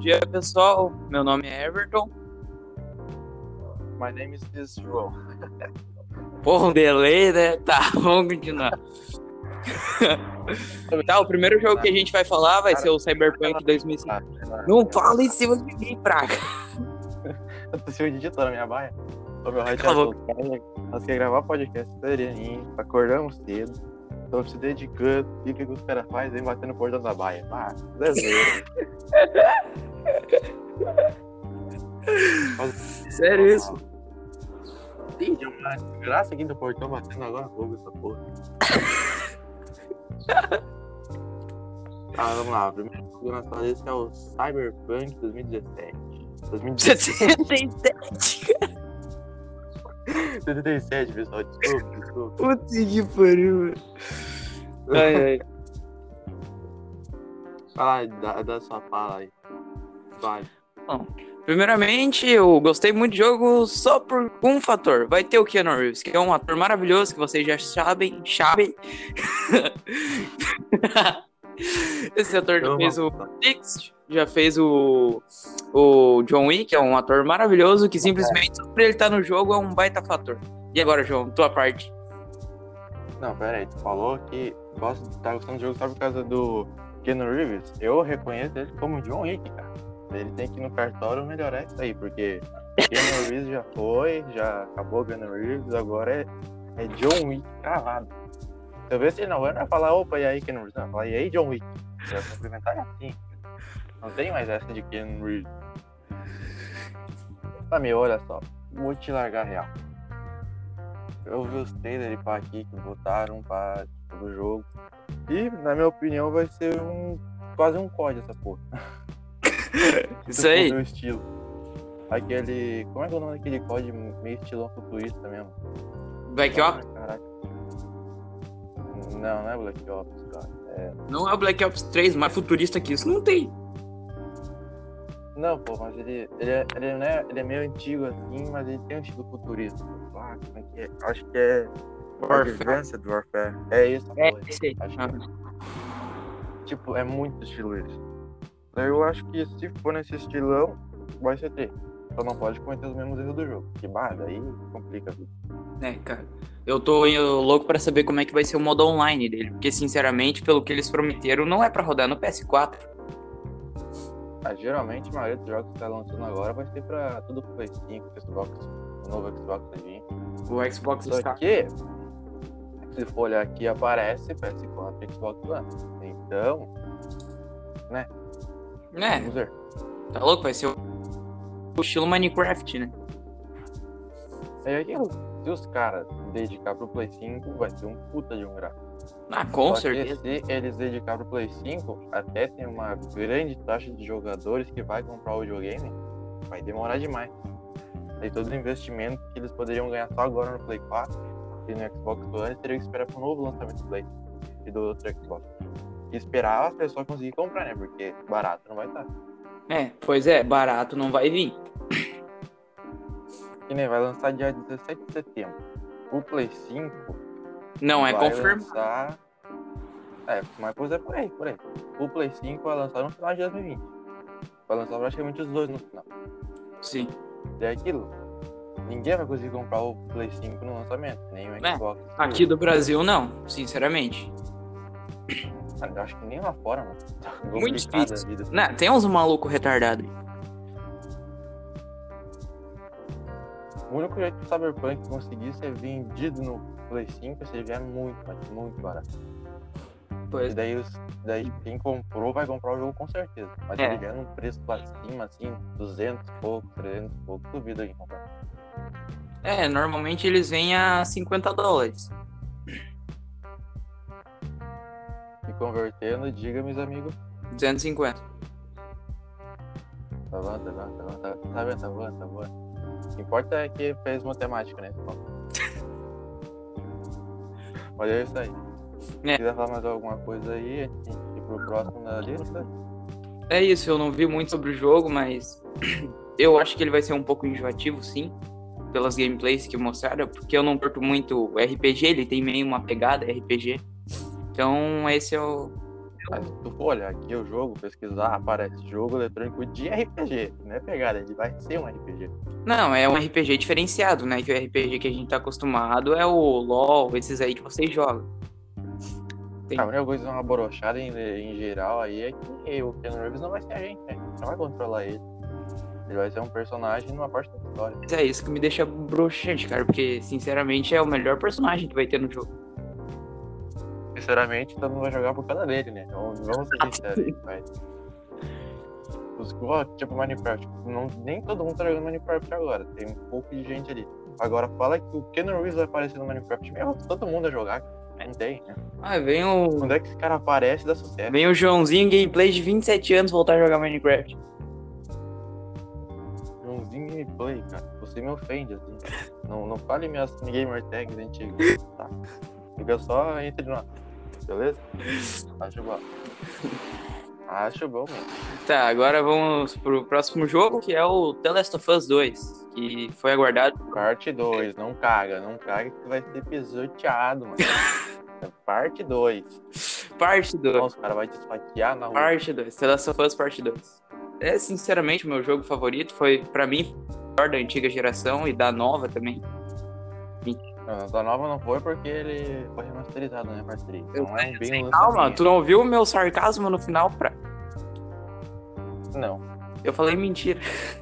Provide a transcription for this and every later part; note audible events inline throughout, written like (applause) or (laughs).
dia, pessoal. Meu nome é Everton. My name is João. (laughs) Porra, um delay, né? Tá, vamos continuar. (laughs) tá, o primeiro jogo que a gente vai falar vai ser o Cyberpunk 2005. Não fala em cima de mim, praga. (laughs) Eu tô se digitou na minha baia. Ô, meu rádio Cala Nós queremos gravar podcast sereninho, acordamos cedo. Estamos se dedicando. E o que, que os caras fazem? Vem batendo no portão da baia. Ah, desenho. (laughs) Sério isso? Tem uma graça aqui do portão batendo agora fogo essa porra. Tá, vamos lá. O primeiro jogo na sua lista é o Cyberpunk 2017. 2017. 77. 77, pessoal. Desculpa, desculpa. Putz, que pariu, mano. Ai, ai. Fala, dá, dá sua fala aí. Vai. Primeiramente, eu gostei muito do jogo só por um fator. Vai ter o Keanu Reeves, que é um ator maravilhoso, que vocês já sabem, sabem. (laughs) (laughs) Esse ator já Eu fez o já fez o, o John Wick, que é um ator maravilhoso, que simplesmente só por ele estar no jogo é um baita fator. E agora, João, tua parte? Não, pera aí. Tu falou que gosta, tá gostando do jogo só por causa do Keanu Reeves. Eu reconheço ele como John Wick, cara. Ele tem que ir no cartório melhorar isso aí, porque Keanu Reeves já foi, já acabou Keanu Reeves, agora é, é John Wick cravado. Eu ver se ele não vai, não vai falar, opa, e aí, Keanu Reeves? Não, vai falar, e aí, John Wick? Vai cumprimentar assim. Não tem mais essa de Keanu Reeves. Meu, olha só. Vou te largar real. Eu vi os trailers pá, aqui que botaram para o jogo. E, na minha opinião, vai ser um. quase um COD essa porra. (laughs) Isso aí. Do estilo. Aquele. Como é que é o nome daquele COD meio estilão futurista mesmo? Black Ops? Ah, Caraca. Não, não é Black Ops, cara. É... Não é o Black Ops 3, mais futurista que isso. Não tem. Não, pô, mas ele, ele, é, ele, não é, ele é meio antigo assim, mas ele tem um estilo futurista. Ah, como é que é? Acho que é. Warfare. Advanced Warfare. É isso, É, pô. esse aí. Acho que Ah. Tipo, é muito estilo. Daí eu acho que se for nesse estilão, vai ser ter. Só não pode cometer os mesmos erros do jogo. Que bah, daí complica tudo. É, cara. Eu tô louco pra saber como é que vai ser o modo online dele. Porque, sinceramente, pelo que eles prometeram, não é pra rodar no PS4. Ah, geralmente a maioria dos jogos que tá lançando agora vai ser pra tudo pro Play 5, Xbox, o novo Xbox vai vir. O Xbox Só está. que, se for olhar aqui, aparece PS4 e Xbox One. Então, É, vamos ver. tá louco? Vai ser o o estilo Minecraft, né? É aquilo. Se os caras dedicar pro Play 5, vai ser um puta de um gráfico. Ah, com Só certeza. se eles dedicar pro Play 5, até tem uma grande taxa de jogadores que vai comprar o videogame, vai demorar demais. Aí todo o investimento que eles poderiam ganhar só agora no Play 4 e no Xbox One, eles teriam que esperar pro novo lançamento do Play e do outro Xbox. E esperar as pessoas conseguirem comprar, né? Porque barato não vai estar. É, pois é, barato não vai vir. E nem vai lançar dia 17 de setembro. O Play 5 Não é confirmado. lançar. É, mas é por aí, por aí. O Play 5 vai lançar no final de 2020. Vai lançar praticamente os dois no final. Sim. É aquilo. Ninguém vai conseguir comprar o Play 5 no lançamento, nem o É, Xbox. Aqui do Brasil, não, sinceramente. Eu acho que nem lá fora, mano. Tá Muito difícil. Não, tem uns malucos retardados. O único jeito que o Cyberpunk conseguir ser vendido no Play 5 é se ele vier muito, mas muito barato. Pois E daí, os, daí quem comprou vai comprar o jogo com certeza. Mas É. ele vier num preço lá acima, assim, 200 e pouco, 300 e pouco, duvido alguém comprar. É, normalmente eles vêm a 50 dólares. E convertendo, diga, meus amigos, 250. tá bom, tá bom, tá bom, tá, tá bom, tá bom, tá bom. O que importa é que fez matemática, né? É (laughs) isso aí. É. Se quiser falar mais alguma coisa aí, a gente ir pro próximo da lista. É isso, eu não vi muito sobre o jogo, mas (clears throat) eu acho que ele vai ser um pouco enjoativo, sim, pelas gameplays que mostraram, porque eu não curto muito RPG, ele tem meio uma pegada RPG. Então, esse é o, Mas se tu for olhar aqui o jogo, pesquisar, aparece jogo eletrônico de RPG. Não é pegada, ele vai ser um RPG. Não, é um RPG diferenciado, né? Que o RPG que a gente tá acostumado é o LoL, esses aí que vocês jogam. Tem- A única coisa uma borochada em, em geral aí é que o Keanu Reeves não vai ser a gente, né? A gente não vai controlar ele. Ele vai ser um personagem numa parte da história. Mas é isso que me deixa broxante, cara, porque sinceramente é o melhor personagem que vai ter no jogo. Sinceramente, todo mundo vai jogar por causa dele, né? Então, vamos ser sinceros (laughs) vai. Os, ó, tipo Minecraft, não, nem todo mundo tá jogando Minecraft agora, tem um pouco de gente ali. Agora fala que o Keanu Reeves vai aparecer no Minecraft, meu, todo mundo vai jogar, não tem, né? Ah, vem o. Onde é que esse cara aparece dá sucesso? Vem o Joãozinho gameplay de 27 anos voltar a jogar Minecraft. Joãozinho gameplay, cara. Você me ofende, assim. Não, não fale minhas gamer tags antigas, tá? Fica só entre nós, beleza? Acho bom. Acho bom mesmo. Tá, agora vamos pro próximo jogo, que é o The Last of Us 2, que foi aguardado. Parte 2, não caga, não caga que vai ser pisoteado, mano. (laughs) Parte 2. Parte 2. Nossa, o cara vai te esfaquear na rua. Parte 2. The Last of Us Parte 2. É, sinceramente, o meu jogo favorito foi, pra mim, o melhor da antiga geração e da nova também. Não, da nova não foi porque ele foi remasterizado, né, parte 3. Eu Não é bem um Calma, lançamento. tu não ouviu o meu sarcasmo no final? Pra... Não. Eu falei mentira. (laughs)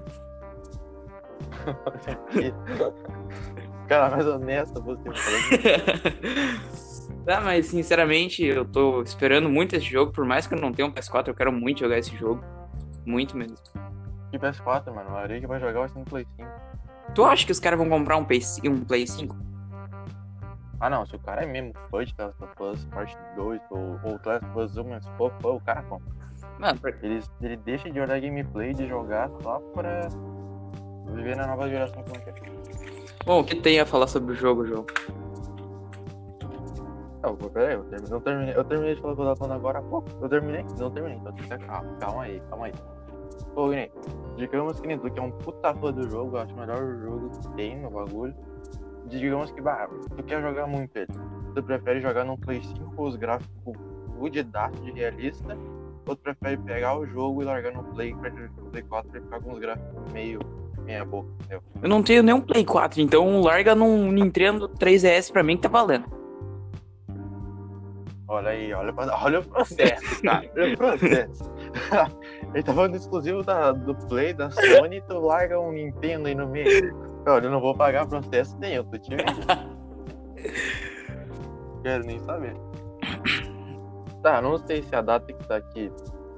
cara, mais honesto você (laughs) tá, mas sinceramente, eu tô esperando muito esse jogo, por mais que eu não tenha um PS4, eu quero muito jogar esse jogo. Muito mesmo. Que PS4, mano. A maioria que vai jogar vai ser no Play 5. Tu acha que os caras vão comprar um Play, um Play 5? Ah, não. Se o cara é mesmo fã de The Last of Us Parte 2 ou, ou The Last of Us 1, mas for fã, o cara compra. Mano, Ele, ele deixa de olhar gameplay, de jogar só pra viver na nova geração que não quer. bom, o que tem a falar sobre o jogo, João? Não, pô, peraí, eu terminei, não terminei, eu terminei de falar o que eu tava falando agora há pouco. Eu terminei? Não terminei, então tem que calma. Calma aí, calma aí. Ô, Guinei, digamos que tu que é um puta fã do jogo, eu acho o melhor jogo que tem no bagulho. Digamos que, bah, tu quer jogar muito ele. Tu prefere jogar num Play 5 com os gráficos fudidaço de realista, ou tu prefere pegar o jogo e largar no Play, no Play 4 e ficar com os gráficos meio meia boca, entendeu? Eu não tenho nem um Play 4, então larga num Nintendo 3DS pra mim que tá valendo. Olha aí, olha, olha o processo, (laughs) cara. Olha o processo. (laughs) Ele tá falando exclusivo da, do Play, da Sony, tu larga um Nintendo aí no meio. Olha, eu não vou pagar processo nenhum, tô te. (laughs) Quero nem saber. Tá, não sei se a data que tá aqui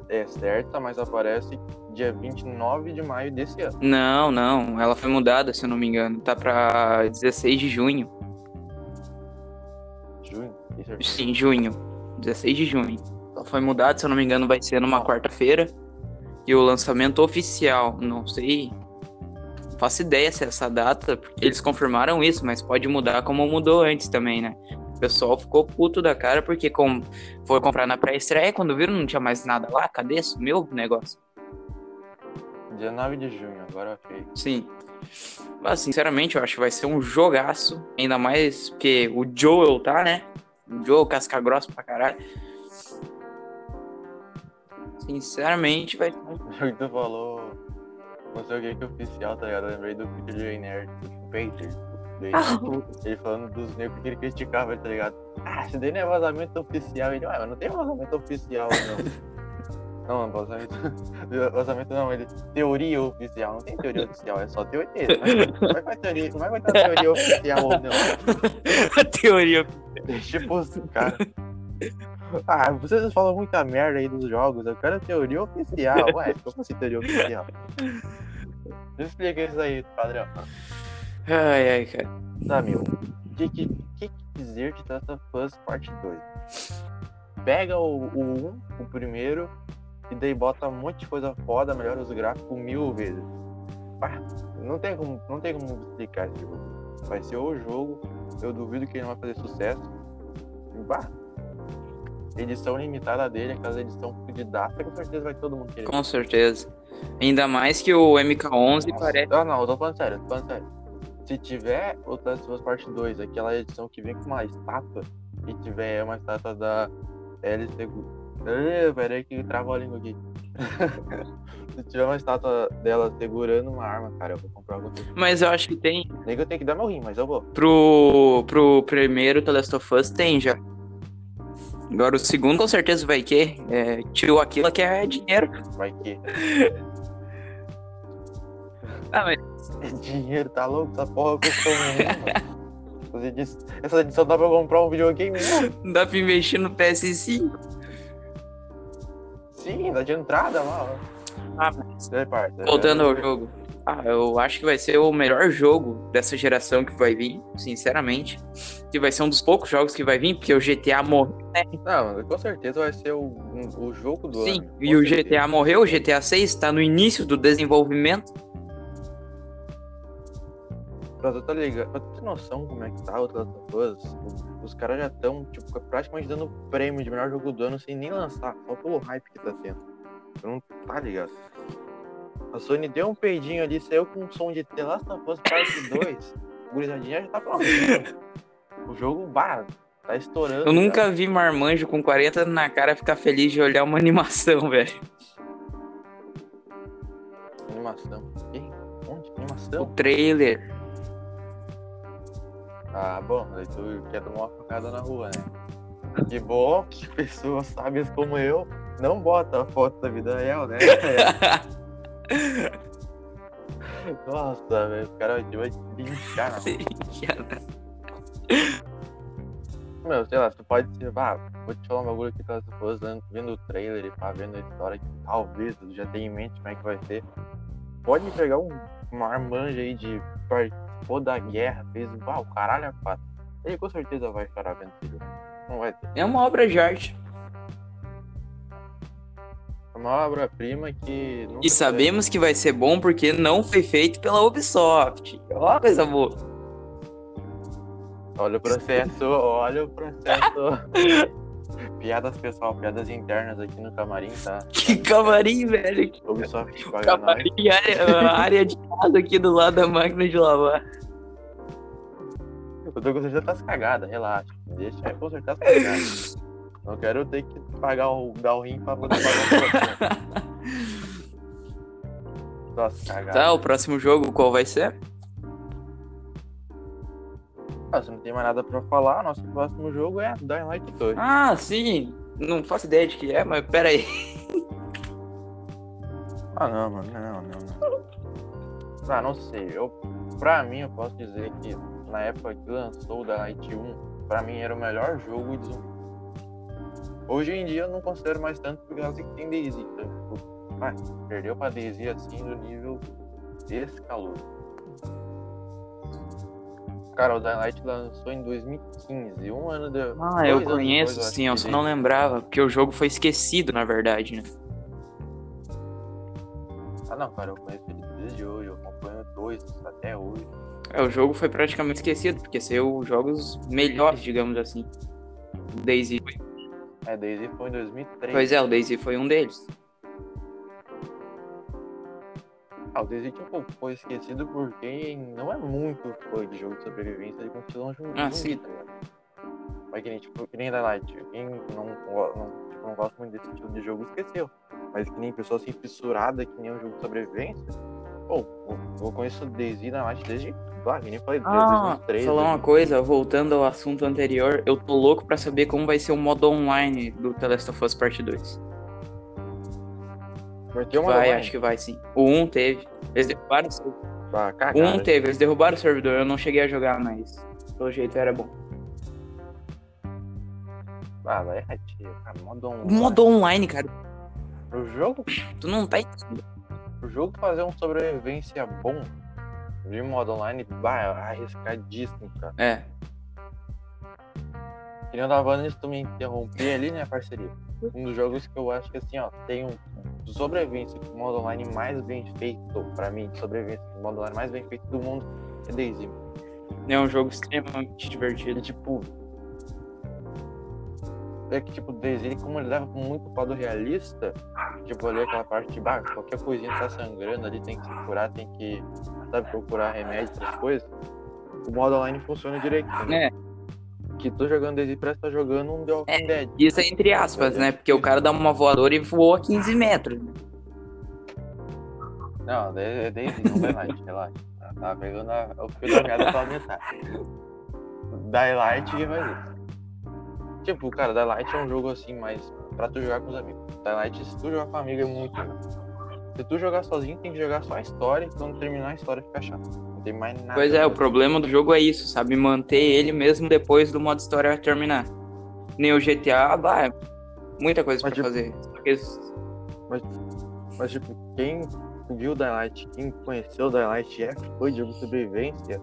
é certa, mas aparece dia 29 de maio desse ano. Não, não, ela foi mudada, se eu não me engano. Tá pra 16 de junho. Junho? Sim, junho. 16 de junho. Ela foi mudada, se eu não me engano, vai ser numa quarta-feira. E o lançamento oficial, não sei. Faço ideia se é essa data, porque eles confirmaram isso, mas pode mudar como mudou antes também, né? O pessoal ficou puto da cara porque com... foi comprar na pré-estreia, quando viram não tinha mais nada lá. Cadê? Sumiu o negócio. Dia 9 de junho, agora ok. Sim. Mas, sinceramente, eu acho que vai ser um jogaço. Ainda mais porque o Joel tá, né? O Joel casca grossa pra caralho. Sinceramente, vai ser. O que tu falou, não sei o que que é oficial, tá ligado? Eu lembrei do Peter J. Nerd, do Peter. Dele. Ele falando dos negros que ele criticava, tá ligado? Ah, isso daí não é vazamento oficial. Ele, ah, mas não tem vazamento oficial, não. (laughs) não, vazamento. (laughs) Vazamento não, ele. Teoria oficial. Não tem teoria oficial, é só teoria. Não é, teoria, não é teoria oficial ou não. a (laughs) teoria. Tipo, os cara. (laughs) Ah, vocês falam muita merda aí dos jogos. Eu quero teoria oficial. Ué, (laughs) como assim teoria oficial? Me explica isso aí, padrão. Ai, ai, cara. Tá, meu. O que, que, que dizer de Last of Us Parte 2? Pega o, o 1, o primeiro, e daí bota um monte de coisa foda, melhora os gráficos mil vezes. Ah, não, tem como, não tem como explicar esse jogo. Vai ser o jogo, eu duvido que ele não vai fazer sucesso. Bah, edição limitada dele, aquela edição fudidaça, com certeza vai todo mundo querer. Com certeza. Ainda mais que o MK11 Nossa. parece. Ah, não, eu tô falando sério, eu tô falando sério. Se tiver o Last of Us Parte 2, aquela edição que vem com uma estátua, e tiver uma estátua da Alice, Ê, Peraí que travou a língua aqui. (laughs) Se tiver uma estátua dela segurando uma arma, cara, eu vou comprar alguma coisa. Mas eu acho que tem. Nem que eu tenho que dar meu rim, mas eu vou. Pro, pro primeiro The Last of Us tem já. Agora o segundo com certeza vai que. É, tio Aquila que é dinheiro. Vai que. (laughs) Ah, mas (laughs) Dinheiro, tá louco? Essa porra custou muito. Essa edição- dá pra comprar um videogame? Não. dá pra investir no PS5. Sim, dá de entrada lá. Ah, mas É, voltando ao jogo. Ah, eu acho que vai ser o melhor jogo dessa geração que vai vir, sinceramente. Que vai ser um dos poucos jogos que vai vir, porque o GTA morreu. Não, com certeza vai ser o, um- o jogo do Sim, ano. e com o certeza. GTA morreu, o GTA 6 está no início do desenvolvimento. Pra tu tá ligado, pra tu ter noção como é que tá o The Last of Us, o- os caras já estão, tipo, praticamente dando prêmio de melhor jogo do ano sem nem lançar, só pelo hype que tá tendo. Tu não tá ligado? A Sony deu um peidinho ali, saiu com um som de The Last of Us Part (laughs) 2, o gurizadinha já tá falando. o jogo, bah, tá estourando. Eu nunca vi marmanjo com 40 na cara ficar feliz de olhar uma animação, (laughs) velho. Animação. Onde? O Animação? trailer. Ah, bom, aí tu quer tomar uma facada na rua, né? Que bom que (laughs) pessoas sábias como eu não botam a foto da vida real, né? Nossa, velho, o cara vai te linchar. Meu, sei lá, tu pode ser, ah, vou te falar um bagulho aqui que tu fosse vendo o trailer e pá, vendo a história que talvez tu já tenha em mente como é que vai ser. Pode pegar um, uma armanja aí de participou da guerra, fez ah, o caralho a quatro. Ele com certeza vai chorar vendo jogo. Não vai ter. É uma obra de arte. É uma obra-prima que. E sabemos que vai ser bom porque não foi feito pela Ubisoft. Ó, coisa boa. Olha o processo, olha o processo. (laughs) piadas pessoal, piadas internas aqui no camarim, tá? Que camarim, velho. Ubisoft paga nós. Camarim, área, a área de casa aqui do lado da máquina de lavar. Eu tô consertando as cagadas, relaxa. Deixa eu consertar as cagadas. (laughs) Não quero ter que pagar o, dar o rim pra poder pagar o (laughs) Nossa, cagada. Tá, o próximo jogo qual vai ser? Ah, se não tem mais nada pra falar, nosso próximo jogo é Dying Light 2. Ah, sim. Não faço ideia de que é, mas pera aí. Ah, não, mano, não, não, não. Ah, não sei. Eu, pra mim, eu posso dizer que na época que lançou o Dying Light 1, pra mim era o melhor jogo de zumbi. Hoje em dia eu não considero mais tanto por causa que tem Daisy. Então, tipo, ah, perdeu pra Daisy assim no nível desse calor. Cara, o Dying Light lançou em 2015, um ano de. Ah, eu conheço, depois, acho sim, eu só não lembrava, porque o jogo foi esquecido, na verdade, né? Ah, não, cara, eu conheço ele desde hoje, eu acompanho dois até hoje. É, o jogo foi praticamente esquecido, porque saiu jogos melhores, digamos assim. Daisy. É, Daisy foi em 2003. Pois é, o Daisy foi um deles. Ah, o Daisy tipo, foi esquecido por quem não é muito fã de jogo de sobrevivência, ele continua um jogo Ah, sim. tá ligado? Mas que nem, tipo, que nem da Light, quem não, não, tipo, não gosta muito desse estilo de jogo esqueceu. Mas que nem pessoa assim fissurada que nem um jogo de sobrevivência. Pô, eu, eu conheço da Light desde. Ah, nem falei, desde Ah, 2003. falar uma coisa, voltando ao assunto anterior, eu tô louco pra saber como vai ser o modo online do The Last of Us Part 2. Vai ter uma Vai, online. acho que vai sim. O 1 teve. Eles derrubaram o servidor. Ah, O cagada. 1 teve, eles derrubaram o servidor, eu não cheguei a jogar, mas pelo jeito era bom. Ah, vai tio, cara, modo online. modo online, cara, O jogo, tu não tá entendendo. O jogo fazer um sobrevivência bom de modo online, bah, é arriscadíssimo, cara. É. Que nem eu tava tu me interromper ali, né, parceria? Um dos jogos que eu acho que assim, ó, tem um de sobrevivência com modo online mais bem feito, pra mim, de sobrevivência com modo online mais bem feito do mundo, é Daisy. É um jogo extremamente E divertido. tipo. É que tipo, Daisy, ele, como ele leva muito lado realista, tipo, ali aquela parte de bah, qualquer coisinha tá sangrando ali, tem que se curar, tem que, sabe, procurar remédio, essas coisas. O modo online funciona direito. entendeu? É. que tu jogando Daisy parece que tá jogando um The Walking É, Dead. Isso é entre aspas, né? Porque o cara dá uma voadora e voa 15 metros. né? Não, é Daisy, não Daylight, relaxa. Tá- Tá pegando a, o fio da meada pela metade. Daylight que vai isso. Tipo, cara, Daylight é um jogo assim, mais pra tu jogar com os amigos. Daylight, se tu jogar com amigo, é muito. Se tu jogar sozinho, tem que jogar só a história e quando terminar a história fica chato. Não tem mais nada. Pois é, o problema do jogo é isso, sabe? Manter ele mesmo depois do modo história terminar. Nem o GTA, bah, é muita coisa Mas, pra tipo, fazer. Só que eles- Mas, mas, tipo, quem viu Daylight, quem conheceu Daylight e é fã de jogo de sobrevivência,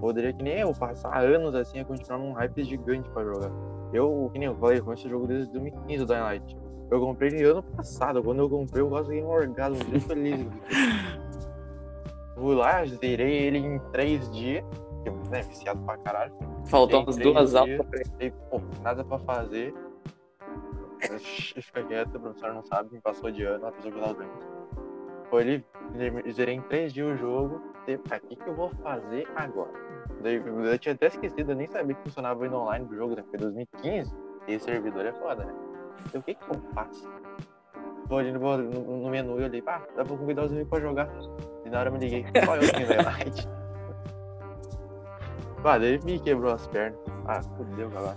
poderia que nem eu passar anos assim a continuar num hype gigante pra jogar. Eu, que nem eu falei, eu conheço o jogo desde 2015, o Daylight. Eu comprei ele ano passado, quando eu comprei eu quase ganhei um orgasmo, muito feliz. Fui lá, zerei ele em três dias, porque, né, viciado pra caralho. Faltam Tem umas duas pra ele. Aí, pô, nada pra fazer. Fica quieto, o professor não sabe, me passou de ano, a pessoa que doente. Foi ali, zerei em três dias o jogo. O que, que eu vou fazer agora? Daí, eu tinha até esquecido, eu nem sabia que funcionava ainda online do jogo, né? Porque 2015, e servidor é foda, né? Então o que, que eu faço? Tô ali no, no, no menu e olhei, pá, dá pra convidar os amigos pra jogar. E na hora eu me liguei, só eu tenho Daylight. Pá, daí me quebrou as pernas. Ah, fudeu, galera.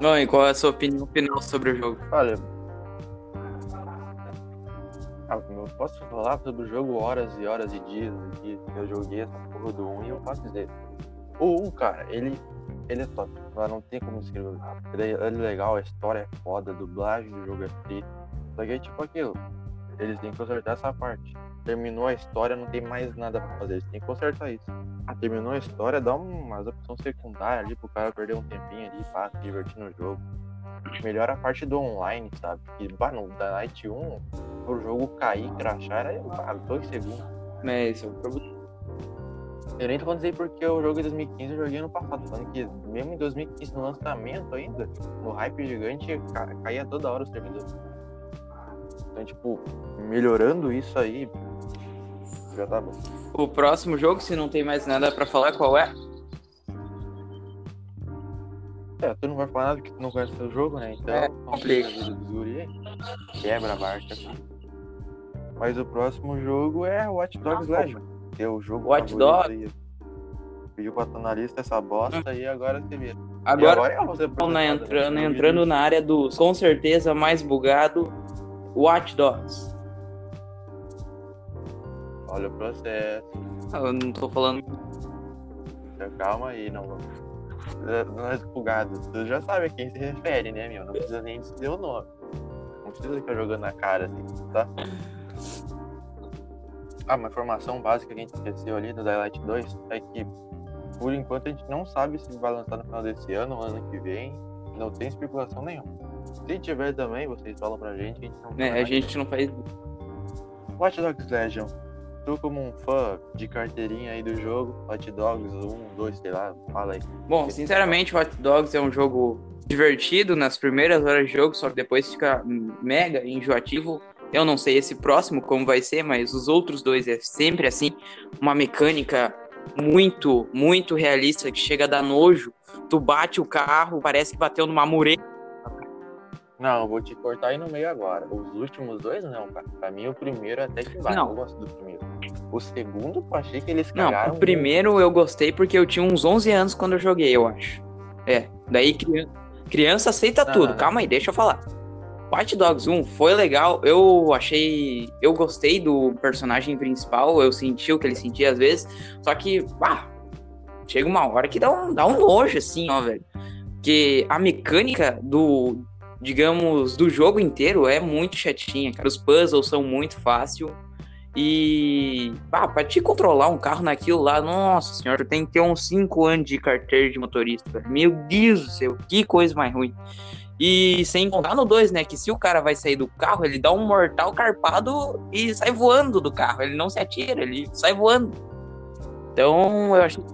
Bom, e qual é a sua opinião final sobre o jogo? Olha. Eu posso falar sobre o jogo horas e horas e dias que eu joguei essa porra do 1 e eu posso dizer. O 1, cara, ele, ele é top. Não tem como escrever. Ele é, ele é legal, a história é foda, a dublagem do jogo é free. Só que é tipo aquilo. Eles têm que consertar essa parte. Terminou a história, não tem mais nada pra fazer. Eles têm que consertar isso. Ah, terminou a história, dá umas opções secundárias ali pro cara perder um tempinho ali, pá, se divertir no jogo. Melhora a parte do online, sabe? Que, bah, no Daylight 1, o jogo cair, crachar, era bah, dois segundos. É, esse é o problema. Eu nem tô falando isso aí porque o jogo de 2015 eu joguei ano passado, falando que mesmo em 2015, no lançamento ainda, no hype gigante, ca- caía toda hora o servidor. Então, tipo, melhorando isso aí, já tá bom. O próximo jogo, se não tem mais nada pra falar, qual é? É, tu não vai falar nada que tu não conhece o jogo, né? Então, É, complica. Quebra a barca assim. Mas o próximo jogo é Watch Dogs Ah, Legion. Que é o jogo Watch Dogs. Pediu pra estar na lista essa bosta e agora você vê. E Agora, agora é você Vamos na- entrando, entrando na área dos, com certeza, mais bugado, Watch Dogs. Olha o processo. Eu não tô falando. Calma aí, não vamos. Nós bugados. Tu já sabe a quem se refere, né, meu? Não precisa nem dizer o nome. Não precisa ficar jogando na cara assim, tá? Ah, uma informação básica que a gente esqueceu ali do Daylight 2 é que, por enquanto, a gente não sabe se vai lançar no final desse ano ou ano que vem. Não tem especulação nenhuma. Se tiver também, vocês falam pra gente. A gente não né, a gente não faz. Watch Dogs Legion. Tu como um fã de carteirinha aí do jogo, Watch Dogs 1, 2, sei lá, fala aí. Bom, sinceramente, Watch Dogs é um jogo divertido nas primeiras horas de jogo, só que depois fica mega enjoativo. Eu não sei esse próximo como vai ser, mas os outros dois é sempre assim, uma mecânica muito, muito realista que chega a dar nojo. Tu bate o carro, parece que bateu numa mureta. Não, eu vou te cortar aí no meio agora. Os últimos dois não, cara. Pra mim o primeiro até que vai. Não. Eu gosto do primeiro. O segundo eu achei que eles Não, cagaram. o primeiro eu gostei porque eu tinha uns 11 anos quando eu joguei, eu acho. É, daí cri- criança aceita Não, tudo. não, não. Calma aí, deixa eu falar. Watch Dogs 1 foi legal, eu achei. Eu gostei do personagem principal, eu senti o que ele sentia às vezes, só que, pá, chega uma hora que dá um, dá um nojo, assim, ó, velho. Porque a mecânica do, digamos, do jogo inteiro é muito chatinha, cara. Os puzzles são muito fáceis. E, pá, pra te controlar um carro naquilo lá, nossa senhora, tu tem que ter uns 5 anos de carteira de motorista. Meu Deus do céu, que coisa mais ruim. E sem contar no 2, né? Que se o cara vai sair do carro, ele dá um mortal carpado e sai voando do carro. Ele não se atira, ele sai voando. Então, eu acho.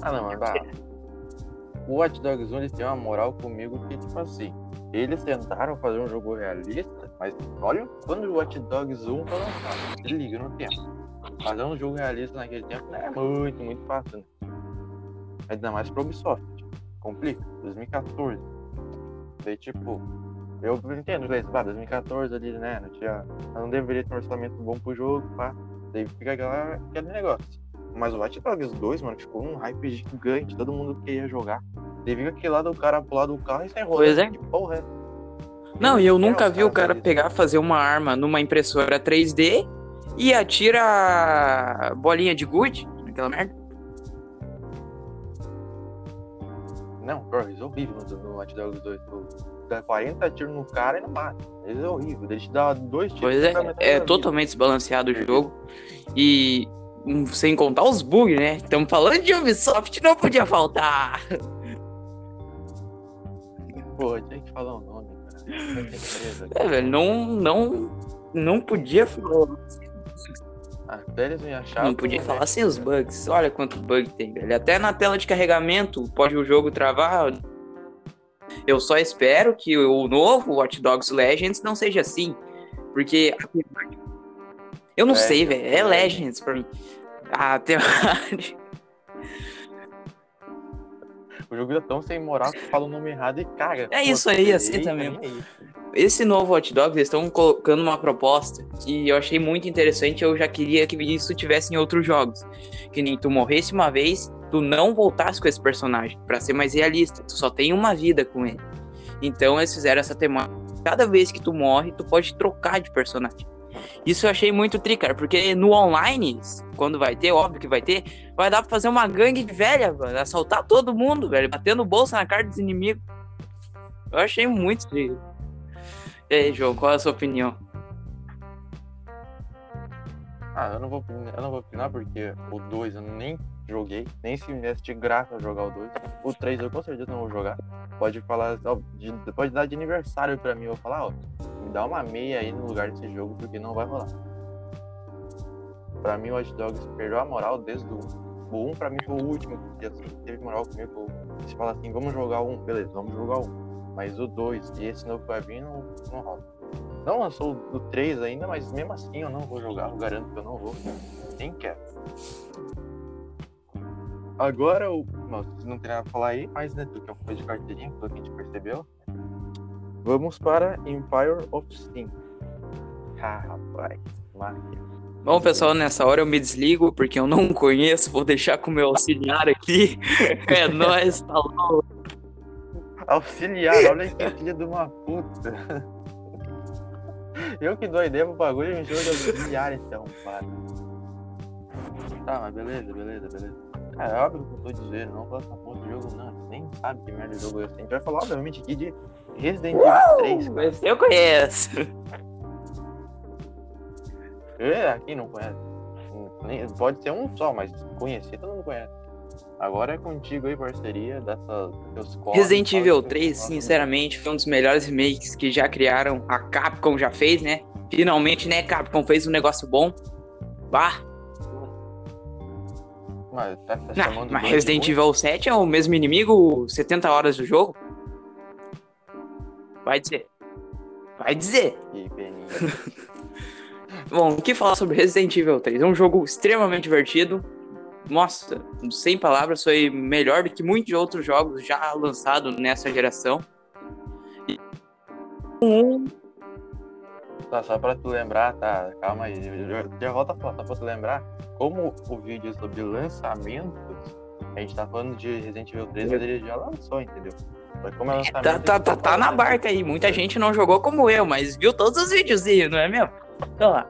Ah, não, mas bah, O Watch Dogs 1 eles têm uma moral comigo que, tipo assim, eles tentaram fazer um jogo realista, mas olha quando o Watch Dogs 1 foi lançado. Se liga no tempo. Fazer um jogo realista naquele tempo não era muito, muito fácil, né? Ainda mais pra Ubisoft. complica. 2014. Daí, tipo, eu entendo, beleza, bah, 2014 ali, né? Não, tinha, não deveria ter um orçamento bom pro jogo, pá. Daí fica aquela, aquele negócio. Mas o Watch Dogs 2, mano, ficou um hype gigante, todo mundo queria jogar. Fica aquele lá do cara pular do carro e sai rolando. Pois é. Que porra é? Não, e eu É, nunca vi o cara pegar, fazer uma arma numa impressora 3D e atira bolinha de gude naquela merda. Não, porra, isso é horrível no, Watch Dogs 2. Tu dá 40 tiros no cara e não mata. Isso é horrível. Ele te dá dois tiros Pois é, é totalmente desbalanceado o jogo. E sem contar os bugs, né? Estamos falando de Ubisoft, não podia faltar. Pô, tinha que falar o nome, cara. É velho, não, não, não podia falar. Me acharam. Não podia falar sem os bugs. Olha quanto bug tem, velho. Até na tela de carregamento pode o jogo travar. Eu só espero que o novo Watch Dogs Legends não seja assim. Porque. Eu não É, sei, velho. É é. Legends pra mim. Ah, tem. O jogo é tão sem moral que fala o nome errado e caga. É isso aí, eita, assim também. aí. Esse novo Watch Dogs, eles estão colocando uma proposta que eu achei muito interessante. Eu já queria que isso tivesse em outros jogos. Que nem tu morresse uma vez, tu não voltasse com esse personagem. Pra ser mais realista, tu só tem uma vida com ele. Então eles fizeram essa temática. Cada vez que tu morre, tu pode trocar de personagem. Isso eu achei muito tri, porque no online, quando vai ter, óbvio que vai ter, vai dar pra fazer uma gangue velha, mano, assaltar todo mundo, velho, batendo bolsa na cara dos inimigos. Eu achei muito tri. E aí, João, qual é a sua opinião? Ah, eu não vou eu não vou opinar porque o 2 eu nem joguei, nem se me desse de graça jogar o 2. O 3 eu com certeza não vou jogar. Pode falar, ó, de- pode dar de aniversário pra mim, eu vou falar, ó, me dá uma meia aí no lugar desse jogo porque não vai rolar. Pra mim o Watch Dogs perdeu a moral desde o 1. O 1 pra mim foi o último que assim, teve moral comigo. Você fala assim, vamos jogar o 1, beleza, vamos jogar o 1. Mas o 2 e esse novo que vai vir não, não rola. Não lançou o 3 ainda, mas mesmo assim eu não vou jogar, eu garanto que eu não vou. Nem quero. Agora o. Nossa, não tem nada pra falar aí, mas né, tu que é uma coisa de carteirinha, pelo que a gente percebeu. Vamos para Empire of Sin. Ah, rapaz, máquina. Bom, pessoal, nessa hora eu me desligo porque eu não conheço, vou deixar com o meu auxiliar aqui. (laughs) É nóis, tá louco. Auxiliar, olha que filha de uma puta. Eu que dou a ideia pro bagulho e me chama de auxiliar então, para. Tá, mas beleza, beleza, beleza. É óbvio que eu tô dizendo, não gosto da porra do jogo, não. Nem sabe que merda de jogo é esse. A gente vai falar, obviamente, aqui de Resident Evil 3, cara. Mas eu conheço. É, aqui não conhece. Nem- Pode ser um só, mas conhecer todo mundo conhece. Agora é contigo aí, parceria, dessa, teus corres, Resident Evil que- 3, nossa, sinceramente, foi um dos melhores remakes que já criaram. A Capcom já fez, né? Finalmente, né? Capcom fez um negócio bom. Bah, Mas tá, não, mas Resident de Evil 7 é o mesmo inimigo 70 horas do jogo? Vai dizer. Vai dizer. Que. (laughs) Bom, o que falar sobre Resident Evil 3? É um jogo extremamente divertido. Nossa, sem palavras, foi melhor do que muitos outros jogos já lançados nessa geração. E- Um, Tá, só pra tu lembrar, tá? Calma aí. Já, volta a falar, só pra tu lembrar. Como o vídeo é sobre lançamentos, a gente tá falando de Resident Evil 3, mas ele já lançou, entendeu? Mas como é lançamento. tá, tá, tá, tá na barca aí. Muita gente não jogou como eu, mas viu todos os videozinhos, não é mesmo? Então lá.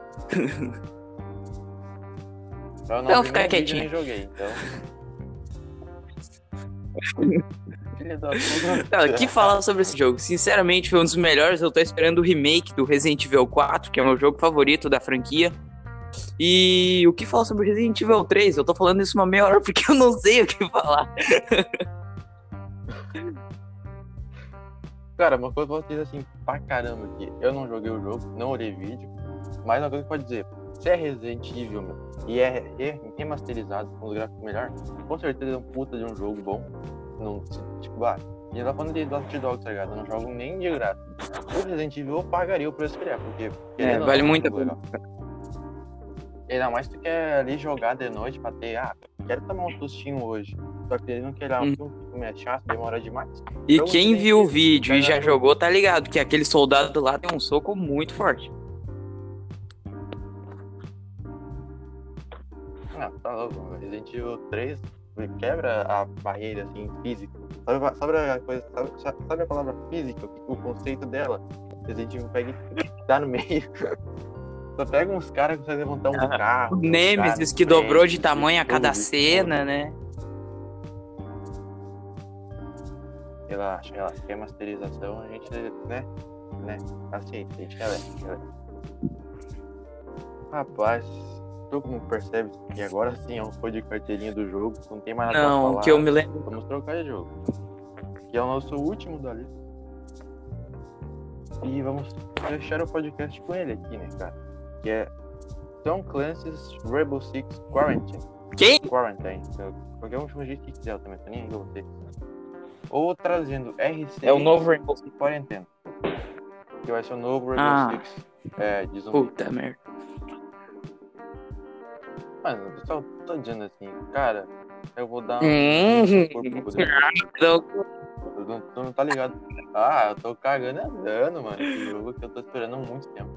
Eu não vi fica nem vídeo, quietinho. nem joguei, então. (laughs) Cara, que falar sobre esse jogo? Sinceramente, foi um dos melhores. Eu tô esperando o remake do Resident Evil 4, que é o meu jogo favorito da franquia. E o que falar sobre Resident Evil 3? Eu tô falando isso uma meia hora porque eu não sei o que falar. (laughs) Cara, uma coisa que eu posso dizer assim, pra caramba aqui. Eu não joguei o jogo, não olhei vídeo. Mas uma coisa que pode dizer, se é Resident Evil, meu, e é re- remasterizado com os gráficos melhor, com certeza é um puta de um jogo bom. Não, tipo, ah, e tô falando de Dot Dogs, tá ligado? Eu não jogo nem de graça. O Resident Evil eu pagaria o preço que ele é, porque. É, ou vale muito é a jogo pena. Ainda mais tu quer ali jogar de noite pra ter, ah, quero tomar um sustinho hoje. Só que ele não quer Hum. um filme, o filme é chato, demora demais. E Então quem viu o vídeo e já jogou, tá ligado? Que aquele soldado lá tem um soco muito forte. Ah, tá louco. Resident Evil 3 quebra a barreira assim física. Sabe, sabe a coisa, sabe, sabe a palavra física, o conceito dela? Resident Evil pega e (laughs) dá no meio. Só pega uns caras que conseguem levantar um Ah, carro. O Nemesis que dobrou de tamanho a cada cena, né? Relaxa, relaxa. Quer masterização, a gente, né? Né? Aceita, a gente ler. Rapaz, tu como percebe que agora sim é um foi de carteirinha do jogo, não tem mais nada pra Não, falar. que eu me lembro. Vamos trocar de jogo. Que é o nosso último da lista. E vamos fechar o podcast com ele aqui, né, cara? Que é Tom Clancy's Rainbow Six Quarantine. Quem? Quarantine. Então, Qualquer um chama de que quiser, também tô nem aí você. Ou trazendo RC É o novo Rainbow Six. Quarentena. Que vai ser o novo Rainbow Ah. Six. É, de zumbi. Puta merda. Mano, eu só tô dizendo assim, cara, eu vou dar um. Hum. depois. Então, Tu não, tu não tá ligado. Ah, eu tô cagando andando, mano. Esse jogo que eu tô esperando há muito tempo.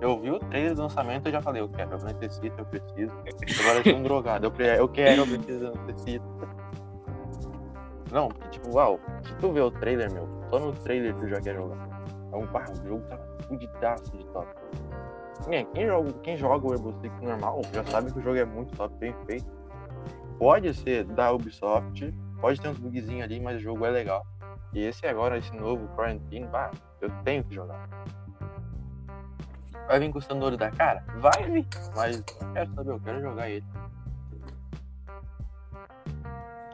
Eu vi o trailer do lançamento e já falei, eu quero, eu necessito, eu preciso. Agora eu sou um drogado. Eu, eu quero, eu preciso, eu necessito. Não, porque, tipo, uau, se tu vê o trailer, meu, só no trailer tu já quer jogar. É um, o jogo tá fudidaço de top. Quem, quem, joga, quem joga o Rainbow Six normal já sabe que o jogo é muito top, bem feito. Pode ser da Ubisoft, pode ter uns bugzinhos ali, mas o jogo é legal. E esse agora, esse novo Quarantine, bah, eu tenho que jogar. Vai vir custando olho da cara? Vai vir, mas eu quero saber, eu quero jogar ele.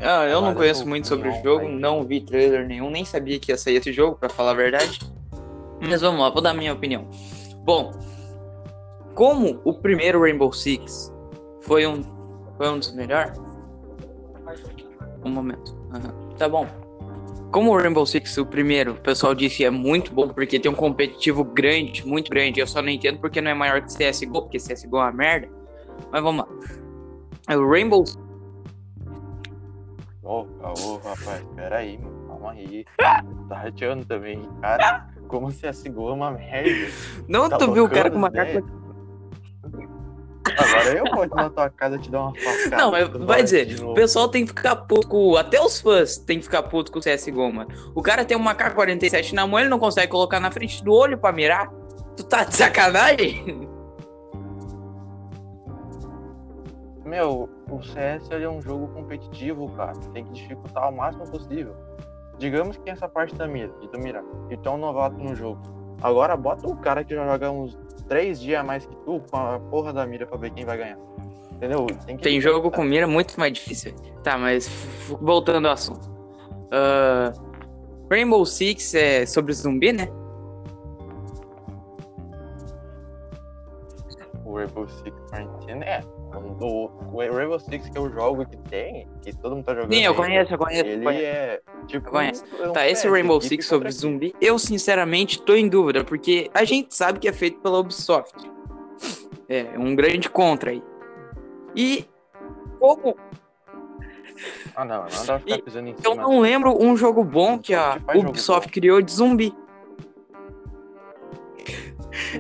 ah, eu não conheço eu muito sobre o jogo, não vi trailer nenhum, nem sabia que ia sair esse jogo, pra falar a verdade. Mas vamos lá, vou dar minha opinião. Bom, como o primeiro Rainbow Six foi um, foi um dos melhores. Um momento. Aham, Tá bom. Como o Rainbow Six, o primeiro, o pessoal disse é muito bom porque tem um competitivo grande, muito grande. Eu só não entendo porque não é maior que CSGO, porque CSGO é uma merda. Mas vamos lá. O Rainbow Ô, ô, rapaz, peraí, mano, calma aí. (laughs) Tá rateando também, cara. Como Sigol é uma merda. Não, Tá tu viu o cara com uma cara. ideias? Agora eu vou na tua casa te dar uma facada. Não, mas vai dizer, o pessoal tem que ficar puto com. Até os fãs tem que ficar puto com o CSGO, mano. O cara tem uma K-47 na mão, ele não consegue colocar na frente do olho pra mirar. Tu tá de sacanagem? Meu, o CS é um jogo competitivo, cara. Tem que dificultar ao máximo possível. Digamos que essa parte da mira, de tu mirar, e tu é um novato no jogo. Agora bota o cara que já joga uns três dias a mais que tu com a porra da mira pra ver quem vai ganhar. Entendeu? que Tem jogo com mira muito mais difícil. Tá, mas voltando ao assunto. Ah, Rainbow Six é sobre zumbi, né? O Rainbow Six Quarantine é. O, o Rainbow Six que eu jogo que tem, que todo mundo tá jogando. Sim, eu conheço, eu conheço. eu Ele conheço. é tipo. Eu conheço. é um Tá, esse Rainbow Six contra sobre zumbi, eu sinceramente tô em dúvida, porque a gente sabe que é feito pela Ubisoft. É, um grande contra aí. E como Ah, não, não dá pra ficar pisando em eu cima. não lembro um jogo bom que a Ubisoft criou de zumbi.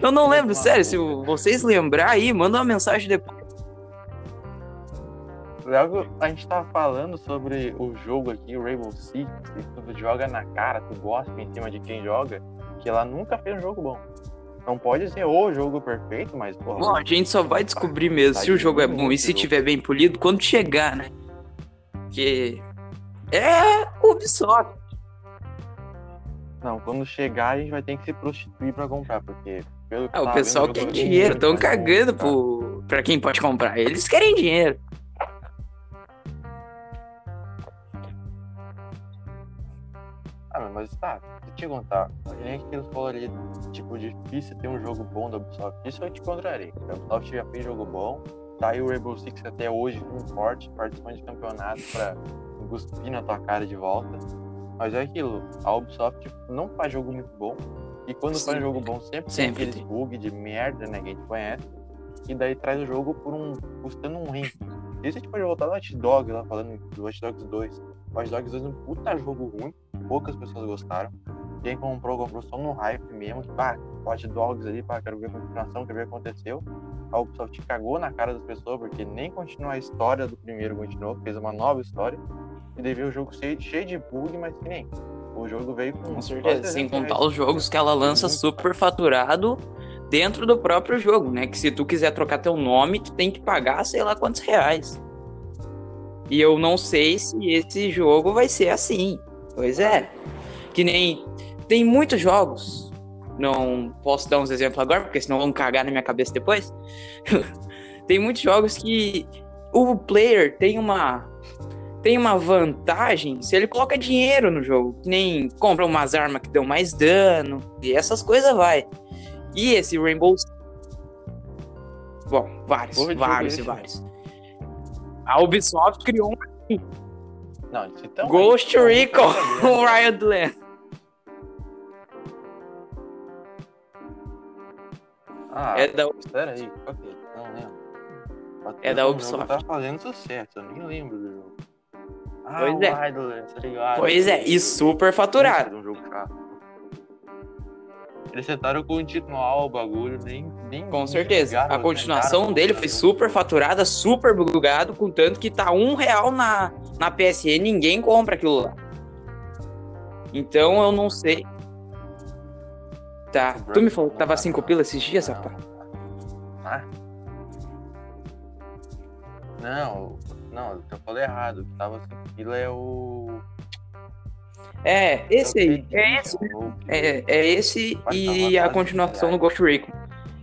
Eu não lembro, sério, se vocês lembrar aí, manda uma mensagem depois. Logo, a gente tava falando sobre o jogo aqui, o Rainbow Six, e tu joga na cara, tu gosta em cima de quem joga, que ela nunca fez um jogo bom. Não pode ser o jogo perfeito, mas, porra, Bom, a gente só vai descobrir mesmo se o jogo é bom e se tiver bem polido quando chegar, né? Porque é Ubisoft. não, quando chegar a gente vai ter que se prostituir pra comprar, porque pelo que Ah, o pessoal quer é dinheiro, estão bom, cagando tá? pro... pra quem pode comprar. Eles querem dinheiro. Mas tá, deixa eu te contar. Nem aquilo falou ali, tipo, difícil ter um jogo bom da Ubisoft. Isso eu te encontrarei. A Ubisoft já fez jogo bom, tá aí o Rainbow Six até hoje, um forte, participando de campeonato pra cuspir na tua cara de volta. Mas é aquilo, a Ubisoft não faz jogo muito bom. E quando faz Sim. jogo bom, sempre, Sempre tem aqueles bug de merda, né, que a gente conhece. E daí traz o jogo por um. custando um rim. E se a gente pode voltar no Watch Dogs, lá falando do Watch Dogs 2. Watch Dogs 2 é um puta jogo ruim, poucas pessoas gostaram. Quem comprou, comprou só no hype mesmo, que, pá, Watch Dogs ali, pá, quero ver a continuação, quero ver o que aconteceu. A Ubisoft cagou na cara das pessoas, porque nem continuou a história do primeiro continuou, fez uma nova história. E veio o jogo cheio, cheio de bug, mas que nem. O jogo veio com. Com certeza, sem 300 contar os jogos que ela lança Muito super faturado dentro do próprio jogo, né? Que se tu quiser trocar teu nome, tu tem que pagar sei lá quantos reais. E eu não sei se esse jogo vai ser assim. Pois é. Que nem. Tem muitos jogos. Não posso dar uns exemplos agora, porque senão vão cagar na minha cabeça depois. (laughs) tem muitos jogos que o player tem uma tem uma vantagem se ele coloca dinheiro no jogo, que nem compra umas armas que dão mais dano, e essas coisas vai. E esse Rainbow Bom, vários, vários e vários. A Ubisoft criou um Não. Ghost aí, Recon, (laughs) o Riot Land. Ah, É da qual que é? Não lembro. É da Ubisoft. tá fazendo sucesso, eu nem lembro do jogo. Ah, Pois é. Idlers, tá ligado? Pois é, e super faturado. Um jogo chato. Eles tentaram continuar o bagulho, nem. nem Com certeza. A continuação dele foi super faturada, super bugado, contanto que tá um real na, na PSN, ninguém compra aquilo lá. Então eu não sei. Tá. Tu me falou que tava 5 pila esses dias, rapaz? Ah? Não, não, eu falei errado. O que tava assim, pila é o. É, esse é aí. É esse. É, é esse e a continuação do Ghost Recon.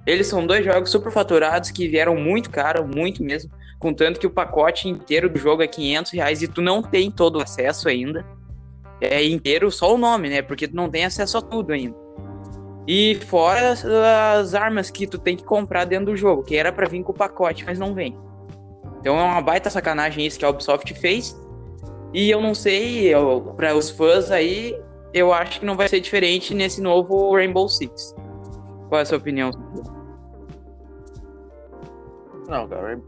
Eles são dois jogos super faturados que vieram muito caro, muito mesmo. Contanto que o pacote inteiro do jogo é 500 reais e tu não tem todo o acesso ainda. É inteiro só o nome, né? Porque tu não tem acesso a tudo ainda. E fora as, as armas que tu tem que comprar dentro do jogo, que era pra vir com o pacote, mas não vem. Então é uma baita sacanagem isso que a Ubisoft fez. E eu não sei, para os fãs aí, eu acho que não vai ser diferente nesse novo Rainbow Six. Qual é a sua opinião? Não, cara,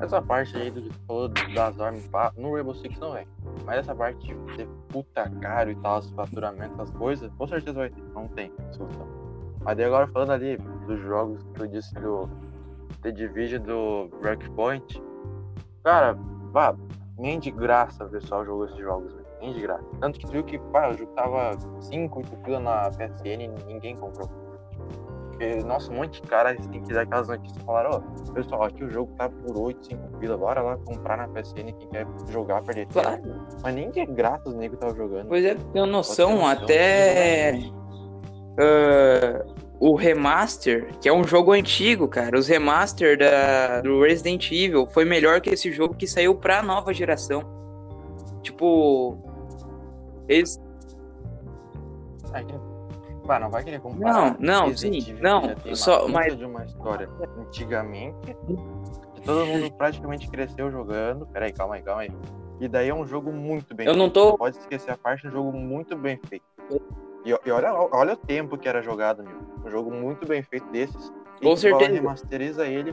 essa parte aí do que falou das armas no Rainbow Six não é. Mas essa parte de ser puta caro e tal, os faturamentos, as coisas, com certeza vai ter. Não tem solução. Mas daí agora falando ali dos jogos que eu disse do The Division do Breakpoint, cara, vá, nem de graça o pessoal jogou esses jogos, velho. Nem de graça. Tanto que tu viu que, pá, o jogo tava 5, 8 pila na PSN e ninguém comprou. Porque, nossa, um monte de cara assim, que dá aquelas notícias falaram, ó, pessoal, aqui o jogo tá por 8, 5 pila, bora lá comprar na PSN quem quer jogar, perder tempo. Claro. Mas nem de graça os negros estavam jogando. Pois é, tenho noção, noção, até ah, o remaster, que é um jogo antigo, cara. Os remaster da, do Resident Evil foi melhor que esse jogo que saiu pra nova geração. Tipo, eles Bah, não vai querer comparar. Não, não, Resident sim, Evil, não, só- mas- de uma história antigamente, que todo mundo (laughs) praticamente cresceu jogando. Peraí, calma aí, calma aí. E daí é um jogo muito bem Eu não feito. tô- Pode esquecer a parte, é um jogo muito bem feito. E, e olha, olha o tempo que era jogado, meu. Um jogo muito bem feito desses. Com certeza. remasteriza ele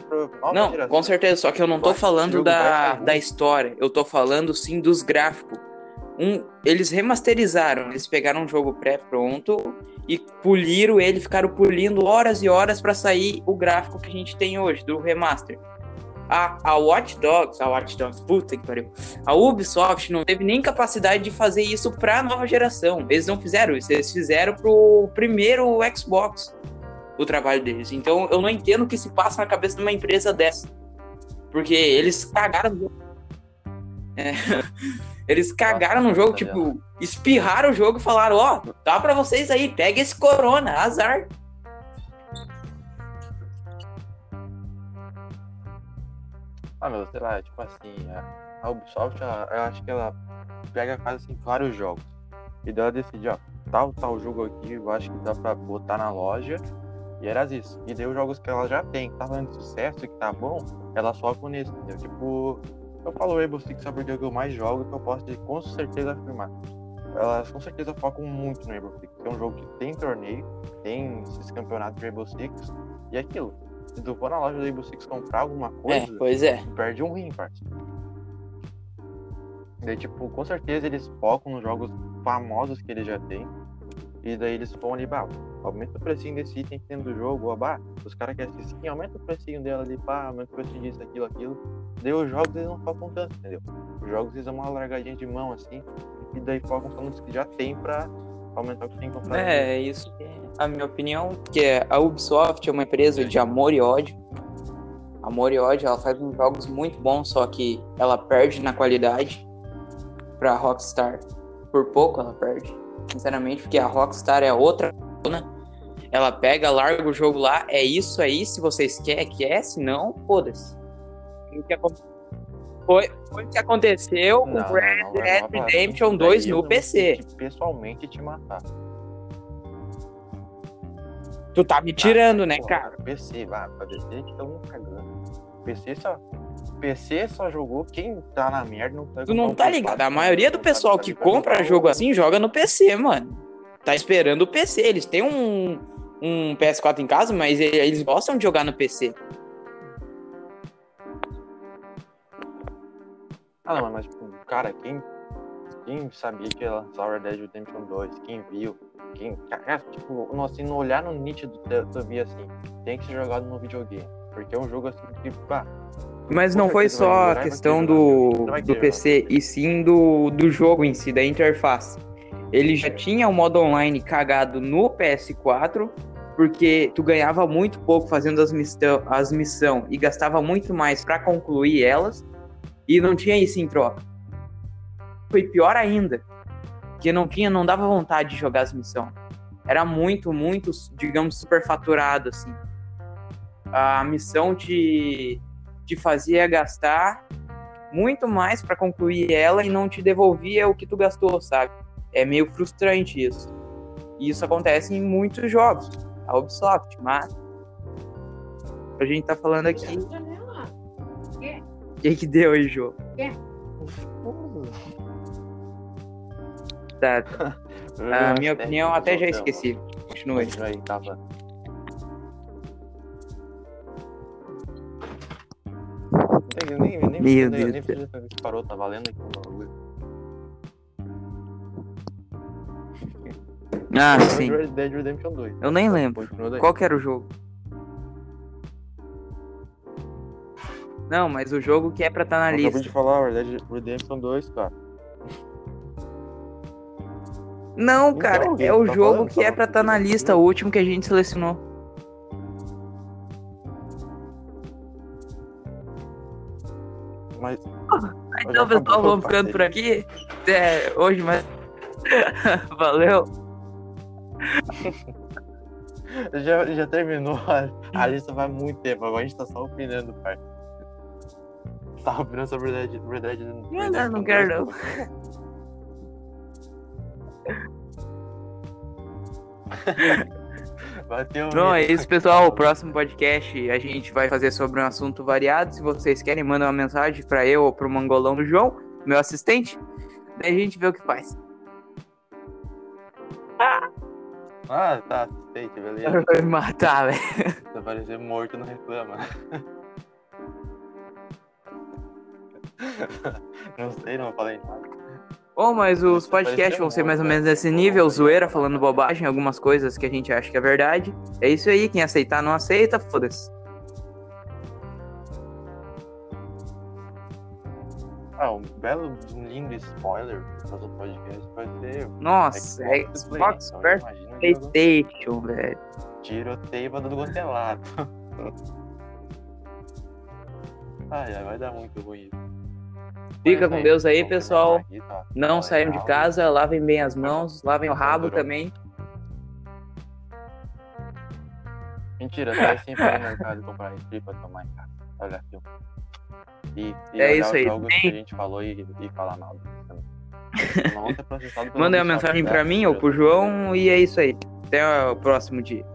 Não, geração. com certeza, só que eu não tô Esse falando da, da história, eu tô falando sim dos gráficos. Um, eles remasterizaram, eles pegaram um jogo pré-pronto e poliram ele, ficaram polindo horas e horas pra sair o gráfico que a gente tem hoje, do remaster. A, a Watch Dogs, a Watch Dogs, puta que pariu. A Ubisoft não teve nem capacidade de fazer isso pra nova geração. Eles não fizeram isso, eles fizeram pro primeiro Xbox o trabalho deles. Então eu não entendo o que se passa na cabeça de uma empresa dessa. Porque eles cagaram no jogo. É. (laughs) Eles cagaram no jogo, tipo, espirraram o jogo e falaram, ó, tá pra vocês aí, pega esse corona, azar. Ah, meu, sei lá, tipo assim, a, Ubisoft, ela, eu acho que ela pega quase assim vários jogos. E daí ela decide, ó, tal, tal jogo aqui, eu acho que dá pra botar na loja. E era isso. E daí os jogos que ela já tem, que tá fazendo sucesso e que tá bom, ela foca nesse, entendeu? Tipo, eu falo Rainbow Six porque é que eu mais jogo que eu posso com certeza afirmar. Elas com certeza focam muito no Rainbow Six. É um jogo que tem torneio, tem esses campeonatos de Rainbow Six. E é aquilo. Se tu for na loja do Rainbow Six comprar alguma É, coisa, pois é. tu perde um rim, parceiro. Daí, tipo, com certeza eles focam nos jogos famosos que eles já têm. E daí eles vão ali, bah, aumenta o precinho desse item que tem do jogo, ó, bah, os caras querem assistir, aumenta o precinho dela ali, pá, aumenta o precinho disso, aquilo, aquilo. Daí os jogos eles não focam tanto, entendeu? Os jogos eles dão uma largadinha de mão assim, e daí focam só nos que já tem pra aumentar o que tem comprar. É, isso é a minha opinião, que a Ubisoft é uma empresa de amor e ódio. Amor e ódio, ela faz uns jogos muito bons, só que ela perde na qualidade pra Rockstar. Por pouco ela perde, sinceramente, porque a Rockstar é outra? Ela pega, larga o jogo lá, é isso aí, se vocês querem, que é, se não, foda-se. O que acon- Foi, foi o que aconteceu com Não, não, Red não, Dead não, não, Redemption não. 2 Daí eu no PC. Pessoalmente te matar. Tu tá me tirando, né, Pô, cara? PC, vai, pra PC que tão cagando. PC só. PC só jogou quem tá na merda não tá Tu não tá ligado. A maioria do pessoal que compra jogo assim joga no PC, mano. Tá esperando o PC. Eles têm um, um PS4 em casa, mas eles gostam de jogar no PC. Ah, não, mas, tipo, cara, quem, quem sabia que ia lançar o Red Dead Redemption 2? Quem viu? Quem, cara, tipo, não, assim, no olhar no nítido, tu, via assim, tem que ser jogado no videogame. Porque é um jogo assim que, pá. Mas com não foi só a questão do, do PC, e sim do, do jogo em si, da interface. Ele já tinha o modo online cagado no PS4, porque tu ganhava muito pouco fazendo as missão, as missão e gastava muito mais pra concluir elas, e não tinha isso em troca. Foi pior ainda, que não tinha, não dava vontade de jogar as missões. Era muito, muito, digamos, superfaturado, assim. A missão te, te fazia gastar muito mais pra concluir ela e não te devolvia o que tu gastou, sabe? É meio frustrante isso. E isso acontece em muitos jogos. A Ubisoft, mas a gente tá falando aqui. O que, que deu aí, jogo? Tá. (laughs) A minha opinião até já esqueci. Continue. Continua aí, tava. Nem, nem, nem, Meu nem, Deus nem que parou, tá valendo aqui o bagulho. Ah, sim. Red Dead Redemption 2. Eu nem lembro. Continua daí. Qual que era o jogo? Não, mas o jogo que é pra estar na Eu acabei lista. de falar, Red Dead Redemption 2, cara. Não, Então, cara, é o tá jogo falando, que é pra estar na lista, o último que a gente selecionou. Mas. (laughs) Então, pessoal, vamos ficando por aqui. É, hoje, mas. (laughs) Valeu. (laughs) Já, já terminou. A, a lista vai muito tempo. Agora a gente tá só opinando, pai. Opinando sobre Red Dead Red Dead Não, não quero, 2, não. (laughs) Bateu Bom, é isso, pessoal. O próximo podcast a gente vai fazer sobre um assunto variado. Se vocês querem, mandem uma mensagem pra eu ou pro mangolão do João, meu assistente. Daí a gente vê o que faz. Ah, tá, aceite, beleza. Vai (laughs) me matar, velho. Se aparecer morto, não reclama. (laughs) Não sei, não falei nada. Bom, mas os podcasts vão ser mais ou morto, menos né? nesse nível, zoeira, falando bobagem, algumas coisas que a gente acha que é verdade. É isso aí, quem aceitar não aceita, foda-se. Ah, um belo, um lindo spoiler nosso podcast vai ser Nossa, é Xbox Xbox Play, então Playstation, velho. tiroteio pra tudo quanto é lado. (laughs) Ai, ai, vai dar muito ruim isso. Fica com é Deus aí, pessoal. aqui, tá? Não saiam de casa, lavem bem as mãos, lavem o rabo também. Mentira, sai sim para o mercado comprar refri pra tomar em casa. Olha filme. E, e É isso aí. jogos que a gente falou e, e falar mal pelo Mandem uma mensagem pra mim ou pro João e é isso aí. Até o próximo dia.